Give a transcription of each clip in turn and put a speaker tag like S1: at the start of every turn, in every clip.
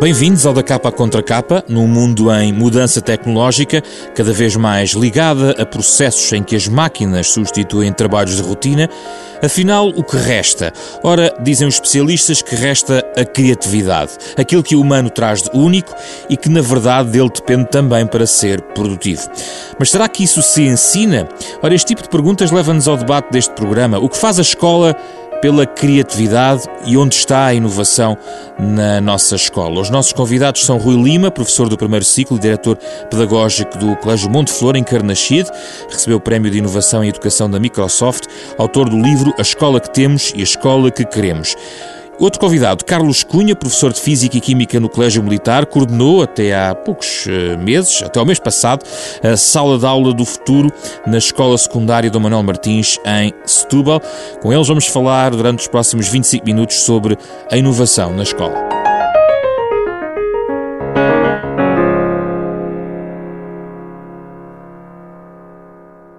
S1: Bem-vindos ao Da Capa Contra Capa, num mundo em mudança tecnológica, cada vez mais ligada a processos em que as máquinas substituem trabalhos de rotina. Afinal, o que resta? Ora, dizem os especialistas que resta a criatividade, aquilo que o humano traz de único e que, na verdade, dele depende também para ser produtivo. Mas será que isso se ensina? Ora, este tipo de perguntas leva-nos ao debate deste programa. O que faz a escola pela criatividade e onde está a inovação na nossa escola. Os nossos convidados são Rui Lima, professor do primeiro ciclo e diretor pedagógico do Colégio Monte Flor, em Carnaxide, recebeu o Prémio de Inovação e Educação da Microsoft, autor do livro A Escola que Temos e a Escola que Queremos. Outro convidado, Carlos Cunha, professor de Física e Química no Colégio Militar, coordenou até há poucos eh, meses, até ao mês passado, a sala de aula do futuro na Escola Secundária do Manuel Martins, em Setúbal. Com eles vamos falar durante os próximos 25 minutos sobre a inovação na escola.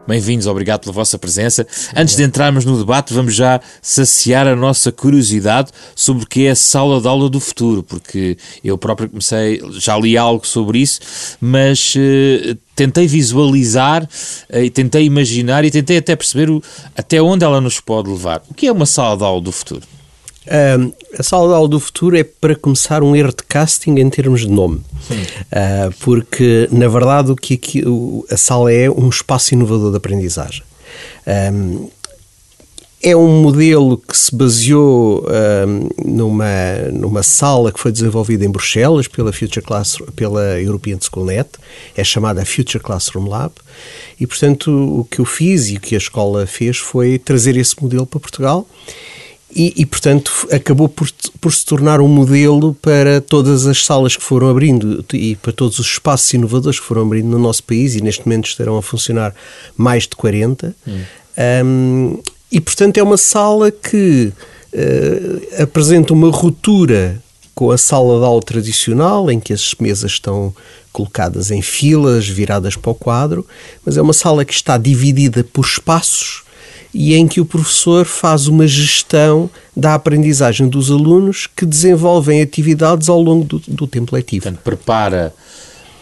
S1: Bem-vindos, obrigado pela vossa presença. Antes de entrarmos no debate, vamos já saciar a nossa curiosidade sobre o que é a sala de aula do futuro, porque eu próprio comecei, já li algo sobre isso, mas uh, tentei visualizar uh, e tentei imaginar e tentei até perceber o, até onde ela nos pode levar. O que é uma sala de aula do futuro?
S2: Uh, a sala de aula do futuro é, para começar, um erro de casting em termos de nome. Uh, porque, na verdade, o que aqui, o, a sala é um espaço inovador de aprendizagem. Um, é um modelo que se baseou um, numa, numa sala que foi desenvolvida em Bruxelas pela, Future Class, pela European Schoolnet, é chamada Future Classroom Lab, e portanto o que eu fiz e o que a escola fez foi trazer esse modelo para Portugal e, e, portanto, acabou por, por se tornar um modelo para todas as salas que foram abrindo e para todos os espaços inovadores que foram abrindo no nosso país e neste momento estarão a funcionar mais de 40. Hum. Um, e, portanto, é uma sala que uh, apresenta uma ruptura com a sala de aula tradicional, em que as mesas estão colocadas em filas, viradas para o quadro, mas é uma sala que está dividida por espaços e em que o professor faz uma gestão da aprendizagem dos alunos que desenvolvem atividades ao longo do, do tempo letivo.
S1: Portanto, prepara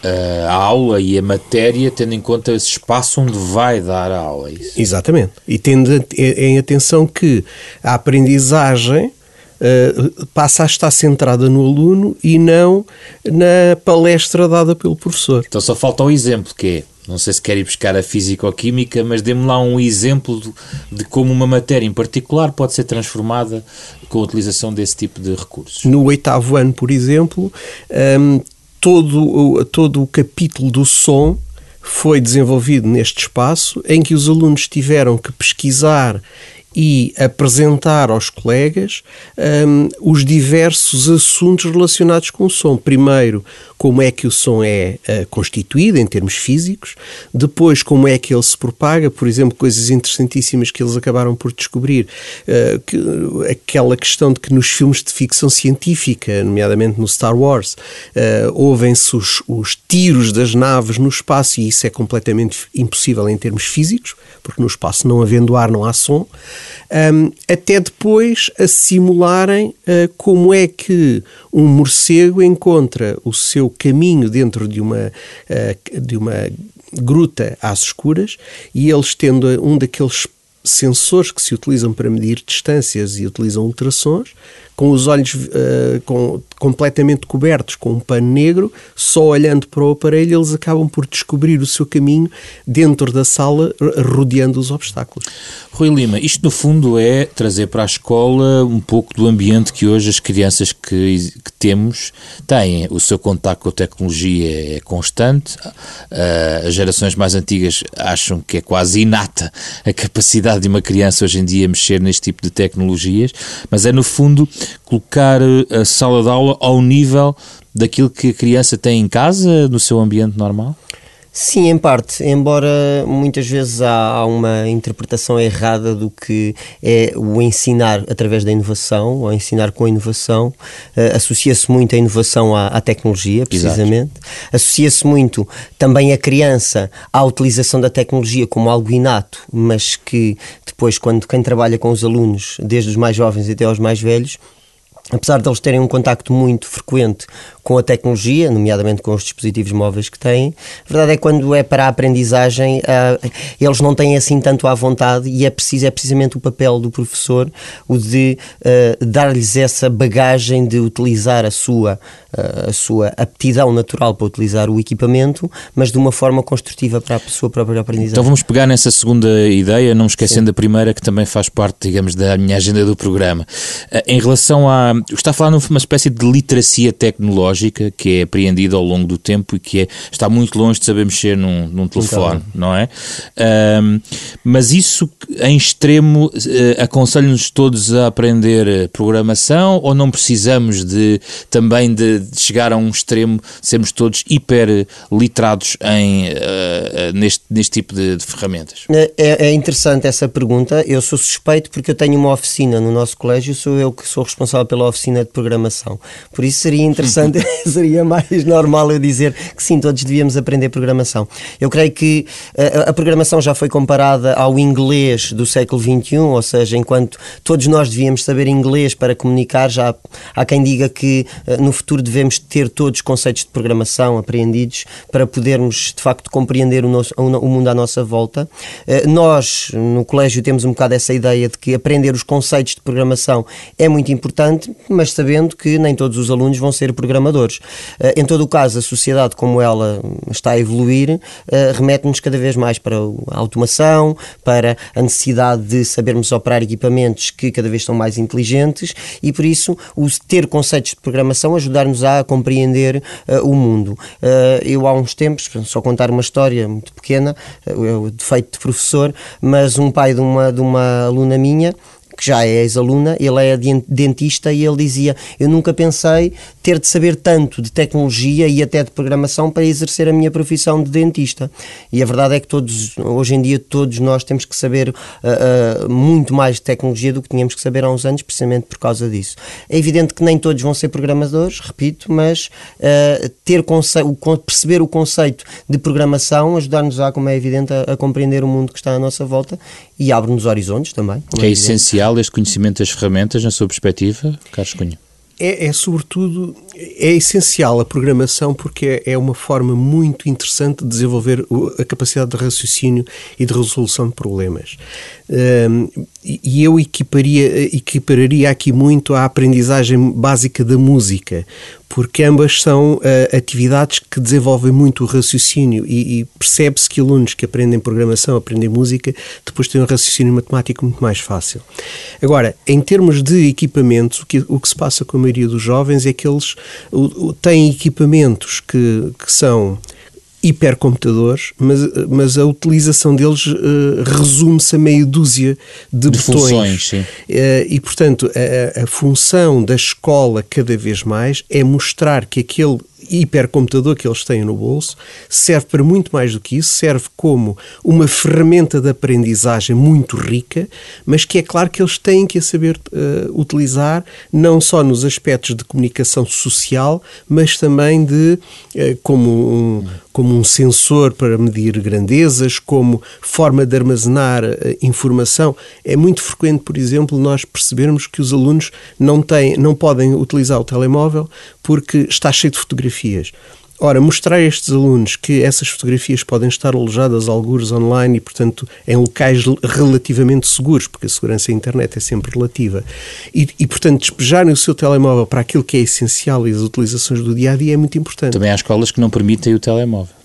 S1: uh, a aula e a matéria tendo em conta esse espaço onde vai dar a aula. É isso?
S2: Exatamente. E tendo em atenção que a aprendizagem Uh, passa a estar centrada no aluno e não na palestra dada pelo professor.
S1: Então só falta o exemplo, que é não sei se quer ir buscar a físico-química, mas dê-me lá um exemplo de, de, como uma matéria em particular pode ser transformada com a utilização desse tipo de recursos.
S2: No oitavo ano, por exemplo, um, todo, todo o capítulo do som foi desenvolvido neste espaço em que os alunos tiveram que pesquisar e apresentar aos colegas um, os diversos assuntos relacionados com o som. Primeiro, como é que o som é uh, constituído em termos físicos, depois, como é que ele se propaga, por exemplo, coisas interessantíssimas que eles acabaram por descobrir, uh, que, aquela questão de que nos filmes de ficção científica, nomeadamente no Star Wars, uh, ouvem-se os, os tiros das naves no espaço e isso é completamente impossível em termos físicos, porque no espaço, não havendo ar, não há som um, até depois a simularem uh, como é que um morcego encontra o seu caminho dentro de uma, uh, de uma gruta às escuras e eles tendo um daqueles sensores que se utilizam para medir distâncias e utilizam ultrassons, com os olhos uh, com, completamente cobertos com um pano negro, só olhando para o aparelho, eles acabam por descobrir o seu caminho dentro da sala, rodeando os obstáculos.
S1: Rui Lima, isto no fundo é trazer para a escola um pouco do ambiente que hoje as crianças que, que temos têm. O seu contato com a tecnologia é constante, uh, as gerações mais antigas acham que é quase inata a capacidade de uma criança hoje em dia mexer neste tipo de tecnologias, mas é no fundo colocar eh, a sala de aula ao nível daquilo que a criança tem em casa, no seu ambiente normal?
S3: Sim, em parte, embora muitas vezes há, há, uma interpretação errada do que é o ensinar através da inovação, ou ensinar com a inovação, uh, associa-se muito a inovação à, à tecnologia, precisamente. Associa-se muito também a criança à utilização da tecnologia como algo inato, mas que depois, quando quem trabalha com os alunos, desde os mais jovens até aos mais velhos, apesar de eles terem um contacto muito frequente com a tecnologia, nomeadamente com os dispositivos móveis que têm, a verdade é que quando é para a aprendizagem, uh, eles não têm assim tanto à vontade e é preciso, é precisamente o papel do professor o de uh, dar-lhes essa bagagem de utilizar a sua, uh, a sua aptidão natural para utilizar o equipamento, mas de uma forma construtiva para a sua própria aprendizagem.
S1: Então vamos pegar nessa segunda ideia, não esquecendo Sim. a primeira, que também faz parte, digamos, da minha agenda do programa. Em relação a está a falar numa espécie de literacia tecnológica que é apreendida ao longo do tempo e que é, está muito longe de saber mexer num, num telefone, então. não é? Um, mas isso em extremo uh, aconselho-nos todos a aprender programação ou não precisamos de também de, de chegar a um extremo, sermos todos hiper literados em, uh, neste, neste tipo de, de ferramentas?
S3: É, é, interessante essa pergunta. Eu sou suspeito porque eu tenho uma oficina no nosso colégio, sou eu que sou responsável pela oficina de programação. Por isso seria interessante, seria mais normal eu dizer que sim, todos devíamos aprender programação. Eu creio que a, eh, a programação já foi comparada ao inglês do século XXI, ou seja, enquanto todos nós devíamos saber inglês para comunicar, já há quem diga que eh, no futuro devemos ter todos conceitos de programação apreendidos para podermos de facto compreender o, nosso, o mundo à nossa volta. Eh, nós, no colégio, temos um bocado essa ideia de que aprender os conceitos de programação é muito importante, mas sabendo que nem todos os alunos vão ser programadores. Eh, em todo o caso, a sociedade como ela está a evoluir eh, remete-nos cada vez mais para a automação, para a necessidade de sabermos operar equipamentos que cada vez são mais inteligentes e por isso o ter conceitos de programação ajudar-nos a compreender uh, o mundo. Eu há uns tempos, só contar uma história muito pequena, uh, de feito de professor, mas um pai de uma, de uma aluna minha que já é ex-aluna, ele é dentista e ele dizia: Eu nunca pensei ter de saber tanto de tecnologia e até de programação para exercer a minha profissão de dentista. E a verdade é que todos, hoje em dia, todos nós temos que saber uh, uh, muito mais de tecnologia do que tínhamos que saber há uns anos, precisamente por causa disso. É evidente que nem todos vão ser programadores, repito, mas uh, ter perceber o conceito de programação ajudar-nos a, como é evidente, a, a, compreender o mundo que está à nossa volta e abre-nos horizontes também.
S1: Que é, é essencial essencial este conhecimento das ferramentas, na sua perspectiva, Carlos Cunha?
S2: É, é, sobretudo, é essencial a programação porque é, é uma forma muito interessante de desenvolver a capacidade de raciocínio e de resolução de problemas. Um, e eu equiparia, equipararia aqui muito à aprendizagem básica da música, porque ambas são uh, atividades que desenvolvem muito o raciocínio e, e percebe-se que alunos que aprendem programação, aprendem música, depois têm um raciocínio matemático muito mais fácil. Agora, em termos de equipamentos, o que, o que se passa com a maioria dos jovens é que eles têm equipamentos que, que são hipercomputadores, mas, mas a utilização deles uh, resume-se a meia dúzia de, de botões. Funções, sim. Uh, e, portanto, a, a função da escola, cada vez mais, é mostrar que aquele hipercomputador que eles têm no bolso serve para muito mais do que isso, serve como uma ferramenta de aprendizagem muito rica, mas que é claro que eles têm que a saber uh, utilizar, não só nos aspectos de comunicação social, mas também de como um, como um sensor para medir grandezas, como forma de armazenar uh, informação. É muito frequente, por exemplo, nós percebermos que os alunos não têm, não podem utilizar o telemóvel porque está cheio de fotografias. Ora, mostrar a estes alunos que essas fotografias podem estar alojadas algures online e, portanto, em locais relativamente seguros, porque a segurança da internet é sempre relativa, e, e, portanto, despejarem o seu telemóvel para aquilo que é essencial e as utilizações do dia a dia é muito importante.
S1: Também há escolas que não permitem o telemóvel.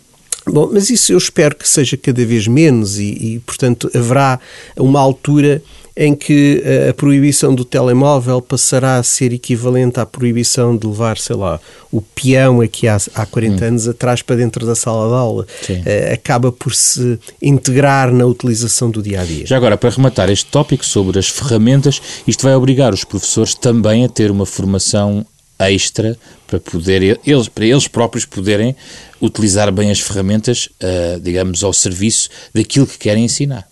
S2: Bom, mas isso eu espero que seja cada vez menos e, e portanto, haverá uma altura em que eh, a proibição do telemóvel passará a ser equivalente à proibição de levar, sei lá, o peão aqui há, há 40 hum. anos atrás para dentro da sala de aula. Uh, acaba por se integrar na utilização do dia a dia.
S1: Já agora, para rematar este tópico sobre as ferramentas, isto vai obrigar os professores também a ter uma formação extra para poder eles para eles próprios poderem utilizar bem as ferramentas, uh, digamos, ao serviço daquilo que querem ensinar.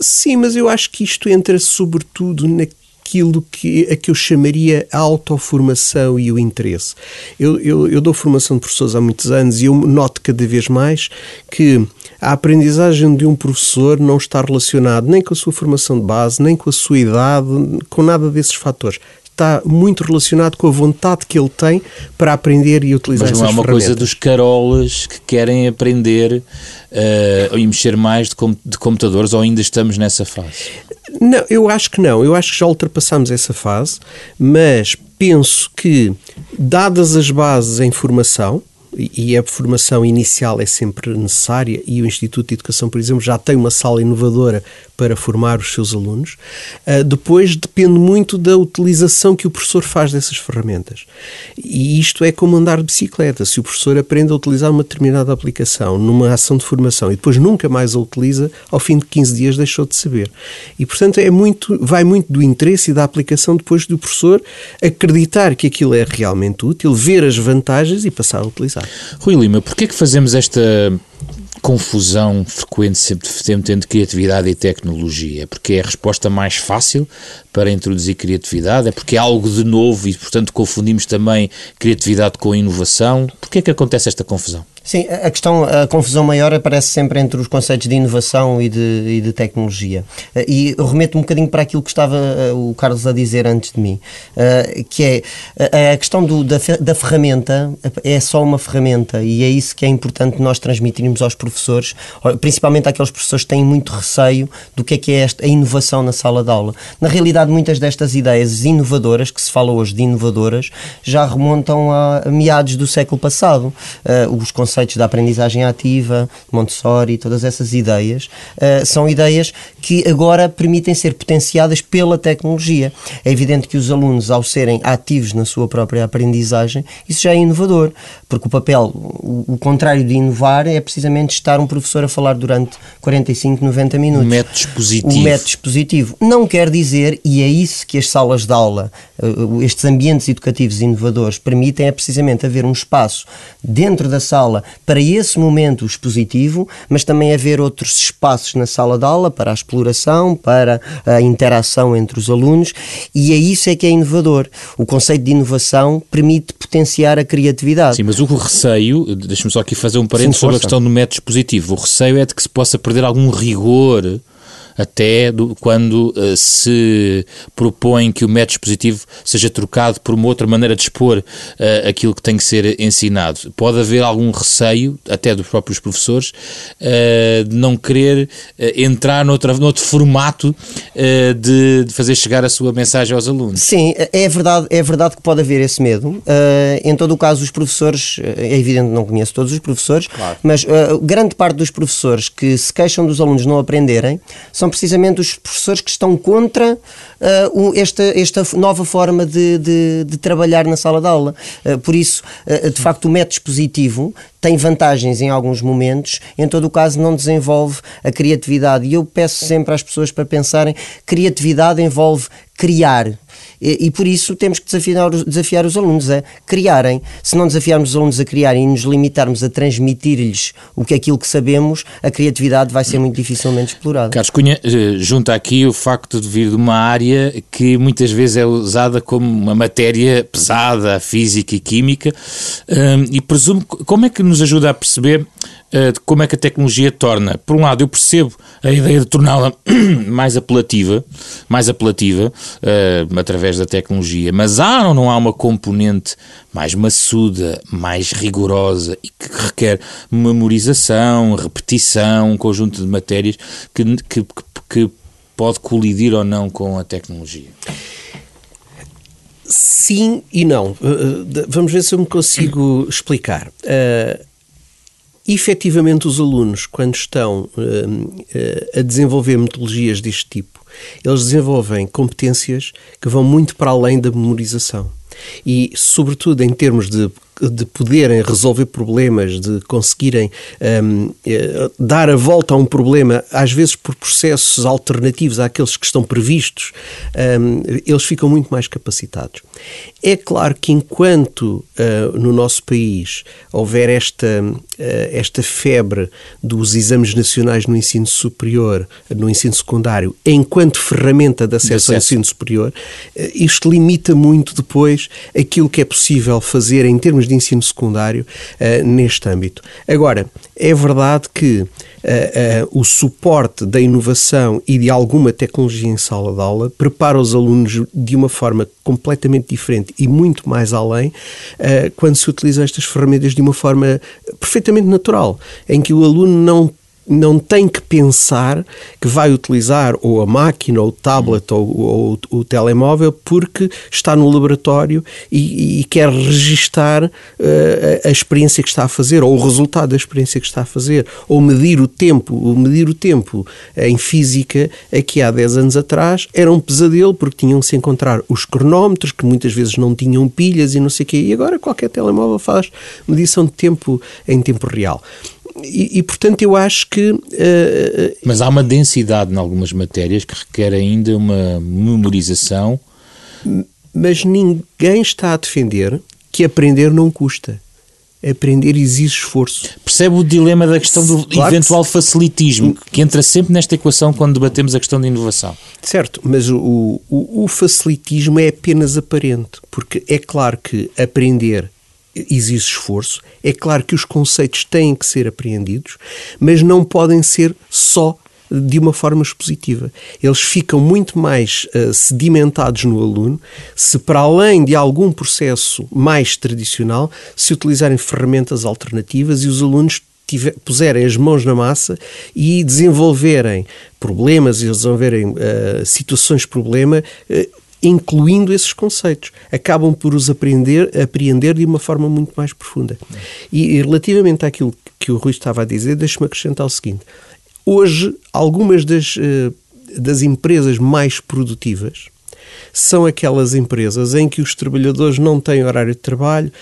S2: Sim, mas eu acho que isto entra sobretudo naquilo que, a que eu chamaria a autoformação e o interesse. Eu, eu, eu dou formação de professores há muitos anos e eu noto cada vez mais que a aprendizagem de um professor não está relacionada nem com a sua formação de base, nem com a sua idade, com nada desses fatores está muito relacionado com a vontade que ele tem para aprender e utilizar
S1: Mas não é uma
S2: coisa
S1: dos carolas que querem aprender uh, e mexer mais de, com, de computadores ou ainda estamos nessa fase?
S2: Não, eu acho que não. Eu acho que já ultrapassamos essa fase, mas penso que, dadas as bases em formação, e a formação inicial é sempre necessária e o Instituto de Educação, por exemplo, já tem uma sala inovadora para formar os seus alunos. Uh, depois depende muito da utilização que o professor faz dessas ferramentas. E isto é como andar de bicicleta. Se o professor aprende a utilizar uma determinada aplicação numa ação de formação e depois nunca mais a utiliza, ao fim de 15 dias deixou de saber. E, portanto, é muito, vai muito do interesse e da aplicação depois do professor acreditar que aquilo é realmente útil, ver as vantagens e passar a utilizar.
S1: Rui Lima, porquê é que fazemos esta confusão frequente sempre, sempre entre criatividade e tecnologia? Porque é a resposta mais fácil para introduzir criatividade? É porque é algo de novo e, portanto, confundimos também criatividade com inovação? Porquê é que acontece esta confusão?
S3: Sim, a questão, a confusão maior aparece sempre entre os conceitos de inovação e de, e de tecnologia. Eh, e remeto um bocadinho para aquilo que estava eh, o Carlos a dizer antes de mim, eh, que é a questão do, da, da ferramenta é só uma ferramenta e é isso que é importante nós transmitirmos aos professores, principalmente àqueles professores que têm muito receio do que é que é esta, a inovação na sala de aula. Na realidade, muitas destas ideias inovadoras, que se fala hoje de inovadoras, já remontam a meados do século passado. Os conceitos da aprendizagem ativa, Montessori, todas essas ideias, uh, são ideias que agora permitem ser potenciadas pela tecnologia. É evidente que os alunos, ao serem ativos na sua própria aprendizagem, isso já é inovador, porque o papel, o, o contrário de inovar é precisamente estar um professor a falar durante 45, 90 minutos.
S1: O método expositivo.
S3: O método expositivo. Não quer dizer, e é isso que as salas de aula, uh, estes ambientes educativos inovadores permitem, é precisamente haver um espaço dentro da sala para esse momento expositivo, mas também haver outros espaços na sala de aula para a exploração, para a interação entre os alunos, e é isso é que é inovador. O conceito de inovação permite potenciar a criatividade.
S1: Sim, mas o receio, deixa-me só aqui fazer um parênteses sobre a questão do método expositivo. O receio é de que se possa perder algum rigor até do, quando uh, se propõe que o método expositivo seja trocado por uma outra maneira de expor uh, aquilo que tem que ser ensinado. Pode haver algum receio, até dos próprios professores, uh, de não querer entrar noutra, noutro formato de, de, fazer chegar a sua mensagem aos alunos.
S3: Sim, é verdade, é verdade que pode haver esse medo. em todo o caso, os professores, é evidente que não conheço todos os professores, claro. mas grande parte dos professores que se queixam dos alunos não aprenderem são são precisamente os professores que estão contra uh, esta, esta nova forma de, de, de, trabalhar na sala de aula. Uh, por isso, uh, de facto, o método expositivo tem vantagens em alguns momentos, em todo o caso não desenvolve a criatividade. E eu peço sempre às pessoas para pensarem, criatividade envolve criar, e, e, por isso temos que desafiar, desafiar os alunos a criarem. Se não desafiarmos os alunos a criarem e nos limitarmos a transmitir-lhes o que é aquilo que sabemos, a criatividade vai ser muito dificilmente explorada.
S1: Carlos Cunha, eh, junta aqui o facto de vir de uma área que muitas vezes é usada como uma matéria pesada, física e química, hum, e presumo, como é que nos ajuda a perceber eh, de como é que a tecnologia torna. Por um lado, eu percebo a ideia de torná-la mais apelativa, mais apelativa uh, através da tecnologia, mas há ou não há uma componente mais maçuda, mais rigorosa e que requer memorização, repetição, um conjunto de matérias que, que, que pode colidir ou não com a tecnologia?
S2: Sim e não. Eh, vamos ver se eu me consigo explicar. Uh, efetivamente os alunos, quando estão uh, uh, a desenvolver metodologias deste tipo, eles desenvolvem competências que vão muito para além da memorização. E, sobretudo, em termos de de poderem resolver problemas, de conseguirem um, eh, dar a volta a um problema, às vezes por processos alternativos àqueles que estão previstos, um, eles ficam muito mais capacitados. É claro que enquanto uh, no nosso país houver esta, uh, esta febre dos exames nacionais no ensino superior, no ensino secundário, enquanto ferramenta de acesso, de acesso. ao ensino superior, uh, isto limita muito depois aquilo que é possível fazer em termos de ensino secundário uh, neste âmbito. Agora, é verdade que uh, o suporte da inovação e de alguma tecnologia em sala de aula prepara os alunos de uma forma completamente diferente e muito mais além quando se utilizam estas ferramentas de uma forma perfeitamente natural, em que o aluno não não tem que pensar que vai utilizar ou a máquina, ou o tablet, ou, ou, o telemóvel, porque está no laboratório e, e quer registar uh, a experiência que está a fazer, ou o resultado da experiência que está a fazer, ou medir o tempo. O medir o tempo em física, aqui há 10 anos atrás, era um pesadelo, porque tinham que se encontrar os cronómetros, que muitas vezes não tinham pilhas e não sei o quê, e agora qualquer telemóvel faz medição de tempo em tempo real. E, e, portanto, eu acho que. Uh,
S1: Mas há uma densidade em algumas matérias que requer ainda uma memorização.
S2: Mas ninguém está a defender que aprender não custa. Aprender exige esforço.
S1: Percebe o dilema da questão do claro eventual que facilitismo, que entra sempre nesta equação quando debatemos a questão da inovação.
S2: Certo, mas o, o, o facilitismo é apenas aparente, porque é claro que aprender exige esforço. É claro que os conceitos têm que ser apreendidos, mas não podem ser só de uma forma expositiva. Eles ficam muito mais uh, sedimentados no aluno se, para além de algum processo mais tradicional, se utilizarem ferramentas alternativas e os alunos tiver, puserem as mãos na massa e desenvolverem problemas e resolverem uh, situações problema uh, incluindo esses conceitos. Acabam por os aprender, apreender de uma forma muito mais profunda. E, e relativamente àquilo que o Rui estava a dizer, deixe-me acrescentar o seguinte. Hoje, algumas das, eh, das empresas mais produtivas são aquelas empresas em que os trabalhadores não têm horário de trabalho,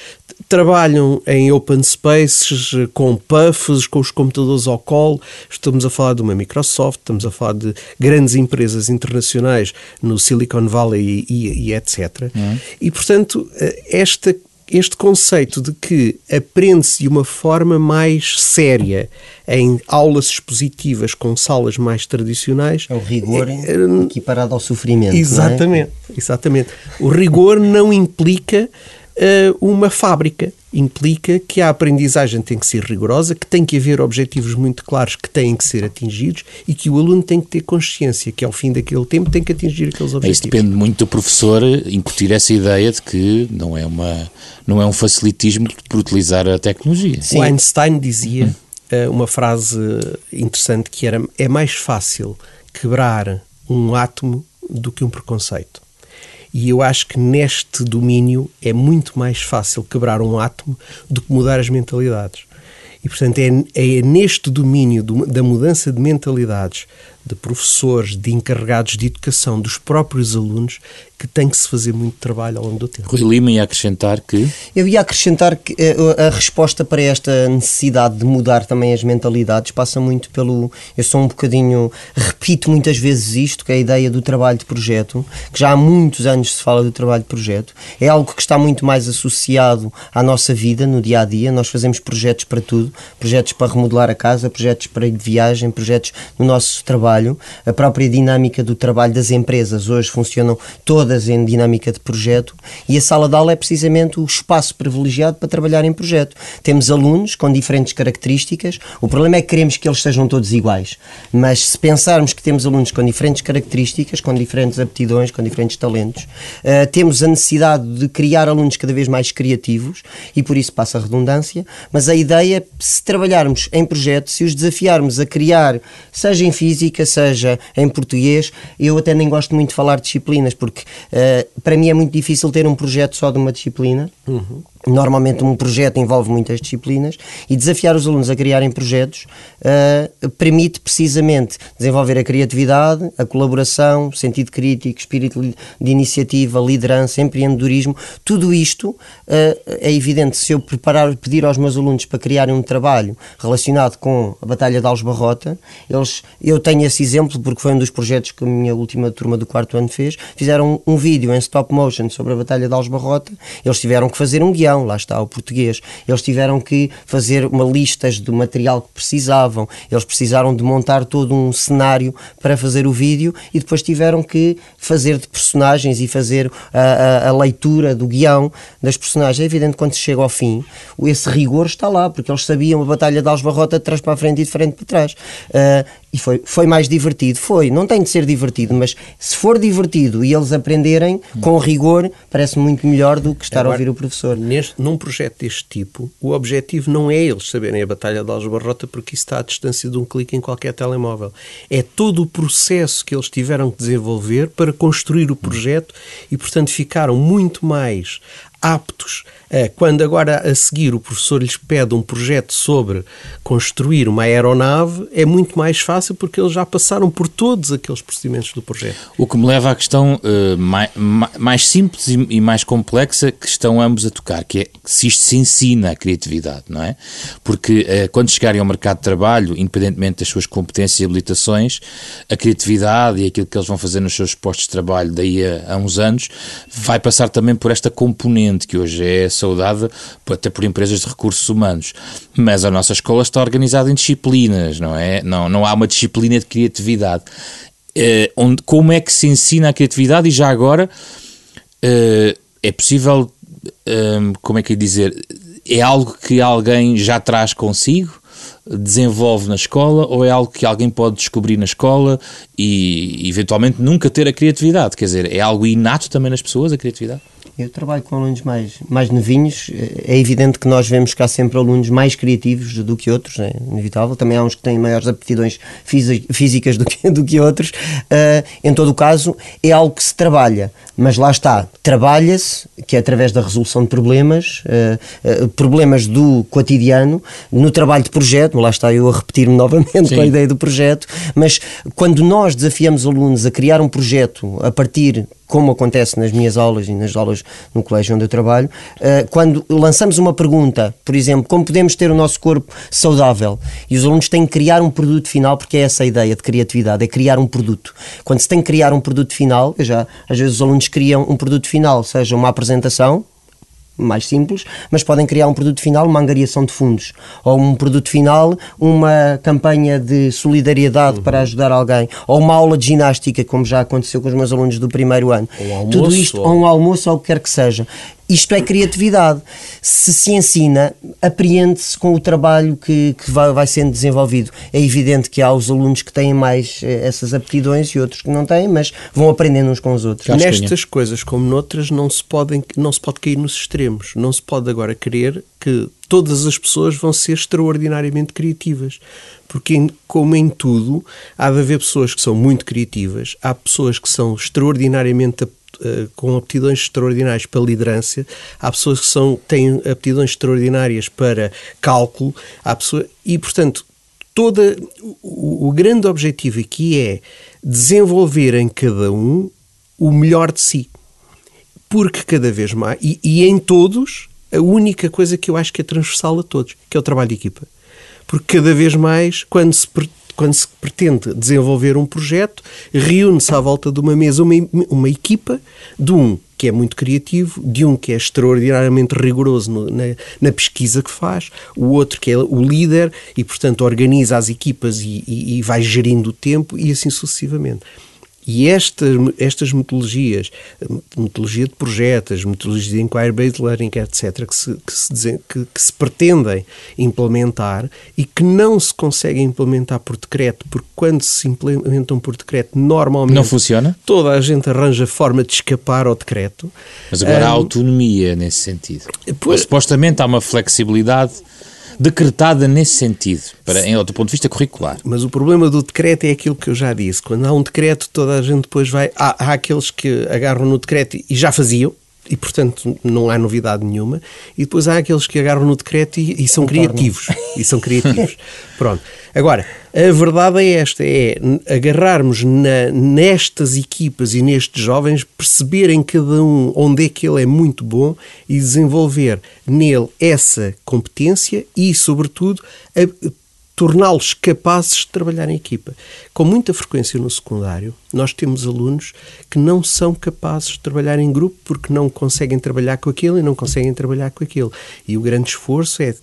S2: trabalham em open spaces, com puffs, com os computadores ao colo. Estamos a falar de uma Microsoft, estamos a falar de grandes empresas internacionais no Silicon Valley e, e, e etc. Uhum. E, portanto, eh, esta este conceito de que aprende-se de uma forma mais séria em aulas expositivas com salas mais tradicionais.
S3: É o rigor é, é, equiparado ao sofrimento.
S2: Exatamente,
S3: é?
S2: exatamente. O rigor não implica uh, uma fábrica. Implica que a aprendizagem tem que ser rigorosa, que tem que haver objetivos muito claros que têm que ser atingidos e que o aluno tem que ter consciência que ao fim daquele tempo tem que atingir aqueles objetivos.
S1: Isso depende muito do professor incutir essa ideia de que não é, uma, não é um facilitismo por utilizar a tecnologia.
S2: Sim. O Einstein dizia uh, uma frase interessante que era é mais fácil quebrar um átomo do que um preconceito. E eu acho que neste domínio é muito mais fácil quebrar um átomo do que mudar as mentalidades. E, portanto, é, é neste domínio do, da mudança de mentalidades de professores, de encarregados de educação, dos próprios alunos, que tem que se fazer muito trabalho ao longo do tempo.
S1: Rui Lima ia acrescentar que...
S3: Eu ia acrescentar que eh, a resposta para esta necessidade de mudar também as mentalidades passa muito pelo... Eu sou um bocadinho... Repito muitas vezes isto, que é a ideia do trabalho de projeto, que já há muitos anos se fala do trabalho de projeto. É algo que está muito mais associado à nossa vida, no dia-a-dia. -dia. Nós fazemos projetos para tudo. Projetos para remodelar a casa, projetos para ir de viagem, projetos no nosso trabalho. A própria dinâmica do trabalho das empresas. Hoje funcionam todas todas em dinâmica de projeto e a sala de aula é precisamente o espaço privilegiado para trabalhar em projeto. Temos alunos com diferentes características, o problema é que queremos que eles sejam todos iguais, mas se pensarmos que temos alunos com diferentes características, com diferentes aptidões, com diferentes talentos, uh, temos a necessidade de criar alunos cada vez mais criativos e por isso passa a redundância, mas a ideia, se trabalharmos em projeto, se os desafiarmos a criar, seja em física, seja em português, eu até nem gosto muito de falar disciplinas, porque Uh, para mim é muito difícil ter um projeto só de uma disciplina. Uhum. Normalmente um projeto envolve muitas disciplinas e desafiar os alunos a criarem projetos uh, permite precisamente desenvolver a criatividade, a colaboração, sentido crítico, espírito de iniciativa, liderança, empreendedorismo. Tudo isto uh, é evidente. Se eu preparar, pedir aos meus alunos para criarem um trabalho relacionado com a Batalha de Algebarrota, eles, eu tenho esse exemplo porque foi um dos projetos que a minha última turma do quarto ano fez. Fizeram um, um vídeo em stop motion sobre a Batalha de Algebarrota. Eles tiveram que fazer um guião guião, lá está o português. Eles tiveram que fazer uma listas do material que precisavam, eles precisaram de montar todo um cenário para fazer o vídeo e depois tiveram que fazer de personagens e fazer a, a, a leitura do guião das personagens. É evidente que quando se chega ao fim, esse rigor está lá, porque eles sabiam a Batalha de Alsbarrota de trás para a frente e de frente para trás. Uh, e foi, foi mais divertido. Foi, não tem de ser divertido, mas se for divertido e eles aprenderem com rigor, parece muito melhor do que estar Agora, a ouvir o professor.
S2: Neste, num projeto deste tipo, o objetivo não é eles saberem a Batalha de Alsbarrota, porque isso está à distância de um clique em qualquer telemóvel. É todo o processo que eles tiveram que desenvolver para construir o projeto e, portanto, ficaram muito mais aptos quando agora a seguir o professor lhes pede um projeto sobre construir uma aeronave, é muito mais fácil porque eles já passaram por todos aqueles procedimentos do projeto.
S1: O que me leva à questão uh, mais, mais, simples e, e, mais complexa que estão ambos a tocar, que é se isto se ensina a criatividade, não é? Porque uh, quando chegarem ao mercado de trabalho, independentemente das suas competências e habilitações, a criatividade e aquilo que eles vão fazer nos seus postos de trabalho daí a, a uns anos vai passar também por esta componente que hoje é saudada até por empresas de recursos humanos. Mas a nossa escola está organizada em disciplinas, não é? Não, não há uma disciplina de criatividade. Uh, onde, como é que se ensina a criatividade e já agora uh, é possível, uh, como é que é dizer, é algo que alguém já traz consigo? desenvolve na escola ou é algo que alguém pode descobrir na escola e eventualmente nunca ter a criatividade? Quer dizer, é algo inato também nas pessoas a criatividade?
S3: Eu trabalho com alunos mais, mais novinhos. É evidente que nós vemos que há sempre alunos mais criativos do que outros, é inevitável. Também há uns que têm maiores aptidões físicas do que, do que outros. Uh, em todo o caso, é algo que se trabalha. Mas lá está, trabalha-se, que é através da resolução de problemas, uh, uh, problemas do cotidiano, no trabalho de projeto. Lá está eu a repetir-me novamente Sim. com a ideia do projeto. Mas quando nós desafiamos alunos a criar um projeto a partir como acontece nas minhas aulas e nas aulas no colégio onde eu trabalho, eh, quando lançamos uma pergunta, por exemplo, como podemos ter o nosso corpo saudável, e os alunos têm que criar um produto final, porque é essa a ideia de criatividade, é criar um produto. Quando se tem que criar um produto final, já às vezes os alunos criam um produto final, seja uma apresentação, mais simples, mas podem criar um produto final, uma angariação de fundos, ou um produto final, uma campanha de solidariedade uhum. para ajudar alguém, ou uma aula de ginástica, como já aconteceu com os meus alunos do primeiro ano. Um almoço, Tudo isto, ou um almoço, ou o que quer que seja. Isto é criatividade. Se se ensina, apreende-se com o trabalho que, que vai, vai, sendo desenvolvido. É evidente que há os alunos que têm mais eh, essas aptidões e outros que não têm, mas vão aprendendo uns com os outros.
S2: Nestas coisas, como noutras, não se, podem, não se pode cair nos extremos. Não se pode agora querer que todas as pessoas vão ser extraordinariamente criativas. Porque, como em tudo, há de haver pessoas que são muito criativas, há pessoas que são extraordinariamente com aptidões extraordinárias para liderança, há pessoas que são, têm aptidões extraordinárias para cálculo, há pessoas, e portanto, toda, o, o grande objetivo aqui é desenvolver em cada um o melhor de si. Porque cada vez mais, e, e em todos, a única coisa que eu acho que é transversal a todos, que é o trabalho de equipa. Porque cada vez mais, quando se quando se pretende desenvolver um projeto, reúne-se à volta de uma mesa uma, uma equipa de um que é muito criativo, de um que é extraordinariamente rigoroso no, na, na, pesquisa que faz, o outro que é o líder e, portanto, organiza as equipas e, e, e vai gerindo o tempo e assim sucessivamente. E esta, estas metodologias, metodologia de projetos, metodologias de inquiry-based learning, etc., que se, que, se, que, que se pretendem implementar e que não se conseguem implementar por decreto, porque quando se implementam por decreto, normalmente.
S1: Não funciona?
S2: Toda a gente arranja forma de escapar ao decreto.
S1: Mas agora um, há autonomia nesse sentido. Pois, supostamente há uma flexibilidade decretada nesse sentido, para, em, do ponto de vista curricular.
S2: Mas o problema do decreto é aquilo que eu já disse. Quando há um decreto, toda a gente depois vai. Há, há aqueles que agarram no decreto e já faziam, e portanto não há novidade nenhuma. E depois há aqueles que agarram no decreto e, e são criativos. E são criativos. Pronto. Agora, a verdade é esta: é agarrarmos na, nestas equipas e nestes jovens, perceberem cada um onde é que ele é muito bom e desenvolver nele essa competência e, sobretudo, a, torná-los capazes de trabalhar em equipa. Com muita frequência no secundário, nós temos alunos que não são capazes de trabalhar em grupo porque não conseguem trabalhar com aquele e não conseguem trabalhar com aquele. E o grande esforço é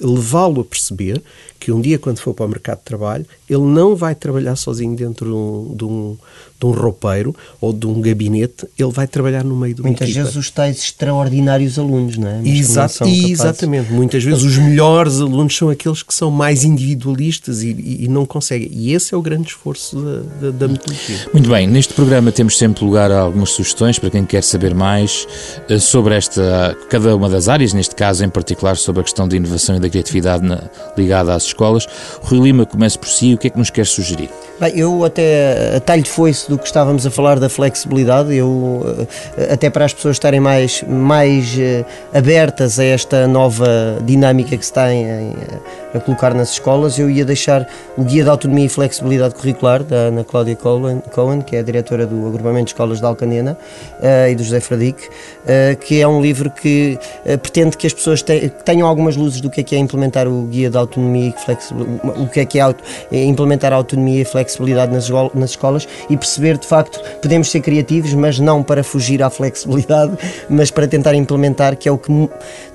S2: levá-lo a perceber que um dia, quando for para o mercado de trabalho, ele não vai trabalhar sozinho dentro de um, de um, de um roupeiro ou de um gabinete, ele vai trabalhar no meio de uma
S3: Muitas
S2: equipa.
S3: vezes os tais extraordinários alunos, não é? Mas
S2: Exato, exatamente. Muitas vezes os melhores alunos são aqueles que são mais individualistas e, e, e não conseguem. E esse é o grande esforço da, da, da metodologia.
S1: Muito bem, neste programa temos sempre lugar a algumas sugestões para quem quer saber mais eh, sobre esta, cada uma das áreas, neste caso em particular sobre a questão da inovação e da criatividade na, ligada às escolas. Rui Lima, comece por si, o que é que nos quer sugerir?
S3: Bem, eu até a talho de foice do que estávamos a falar da flexibilidade, eu eh, até para as pessoas estarem mais, mais uh, abertas a esta nova dinâmica que se está em, em, a colocar nas escolas, eu ia deixar o Guia de Autonomia e Flexibilidade Curricular da Ana Cláudia Cohen, que é a diretora do Agrupamento de Escolas de Alcanena uh, e do José Fradique, uh, que é um livro que pretende que as pessoas te, tenham algumas luzes do que é que é implementar o Guia de Autonomia e Flexibilidade, o que é que é, é implementar a autonomia e flexibilidade nas, nas escolas e perceber de facto podemos ser criativos, mas não para fugir à flexibilidade, mas para tentar implementar, que é o que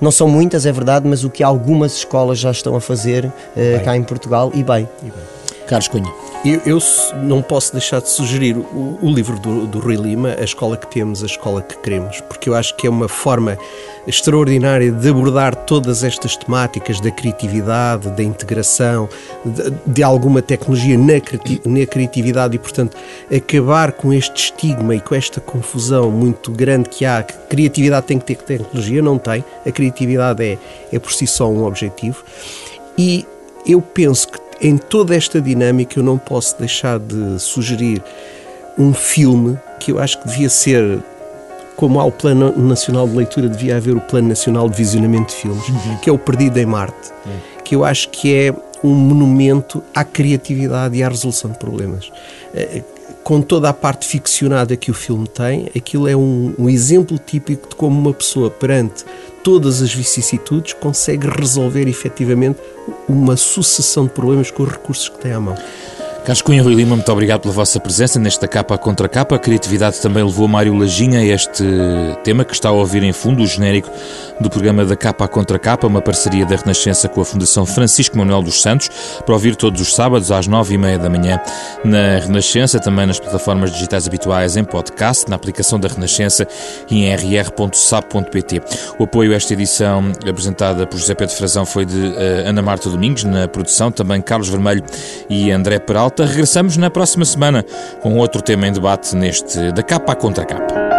S3: não são muitas, é verdade, mas o que algumas escolas já estão a fazer uh, cá em Portugal e bem. E bem.
S1: Carlos Cunha.
S2: Eu, eu, não posso deixar de sugerir o, o livro do, do, Rui Lima, A Escola que Temos, A Escola que Queremos, porque eu acho que é uma forma extraordinária de abordar todas estas temáticas da criatividade, da integração, de, de alguma tecnologia na, na criatividade e, portanto, acabar com este estigma e com esta confusão muito grande que há, que criatividade tem que ter tecnologia, não tem, a criatividade é, é por si só um objetivo. E eu penso que em toda esta dinâmica, eu não posso deixar de sugerir um filme que eu acho que devia ser. Como há o Plano Nacional de Leitura, devia haver o Plano Nacional de Visionamento de Filmes, uhum. que é o Perdido em Marte, uhum. que eu acho que é um monumento à criatividade e à resolução de problemas. Eh, com toda a parte ficcionada que o filme tem, aquilo é um, um exemplo típico de como uma pessoa perante todas as vicissitudes, consegue resolver efetivamente uma sucessão de problemas com os recursos que tem à mão.
S1: Carlos Cunha Rui Lima, muito obrigado pela vossa presença nesta capa contra capa. A criatividade também levou Mário Lajinha a este tema que está a ouvir em fundo, o genérico do programa da Capa contra Capa, uma parceria da Renascença com a Fundação Francisco Manuel dos Santos, para ouvir todos os sábados às nove e meia da manhã na Renascença, também nas plataformas digitais habituais em podcast, na aplicação da Renascença e em rr.sap.pt. O apoio a esta edição apresentada por José Pedro Frazão foi de uh, Ana Marta Domingos, na produção, também Carlos Vermelho e André Peralta. Regressamos na próxima semana com outro tema em debate neste da capa contra capa.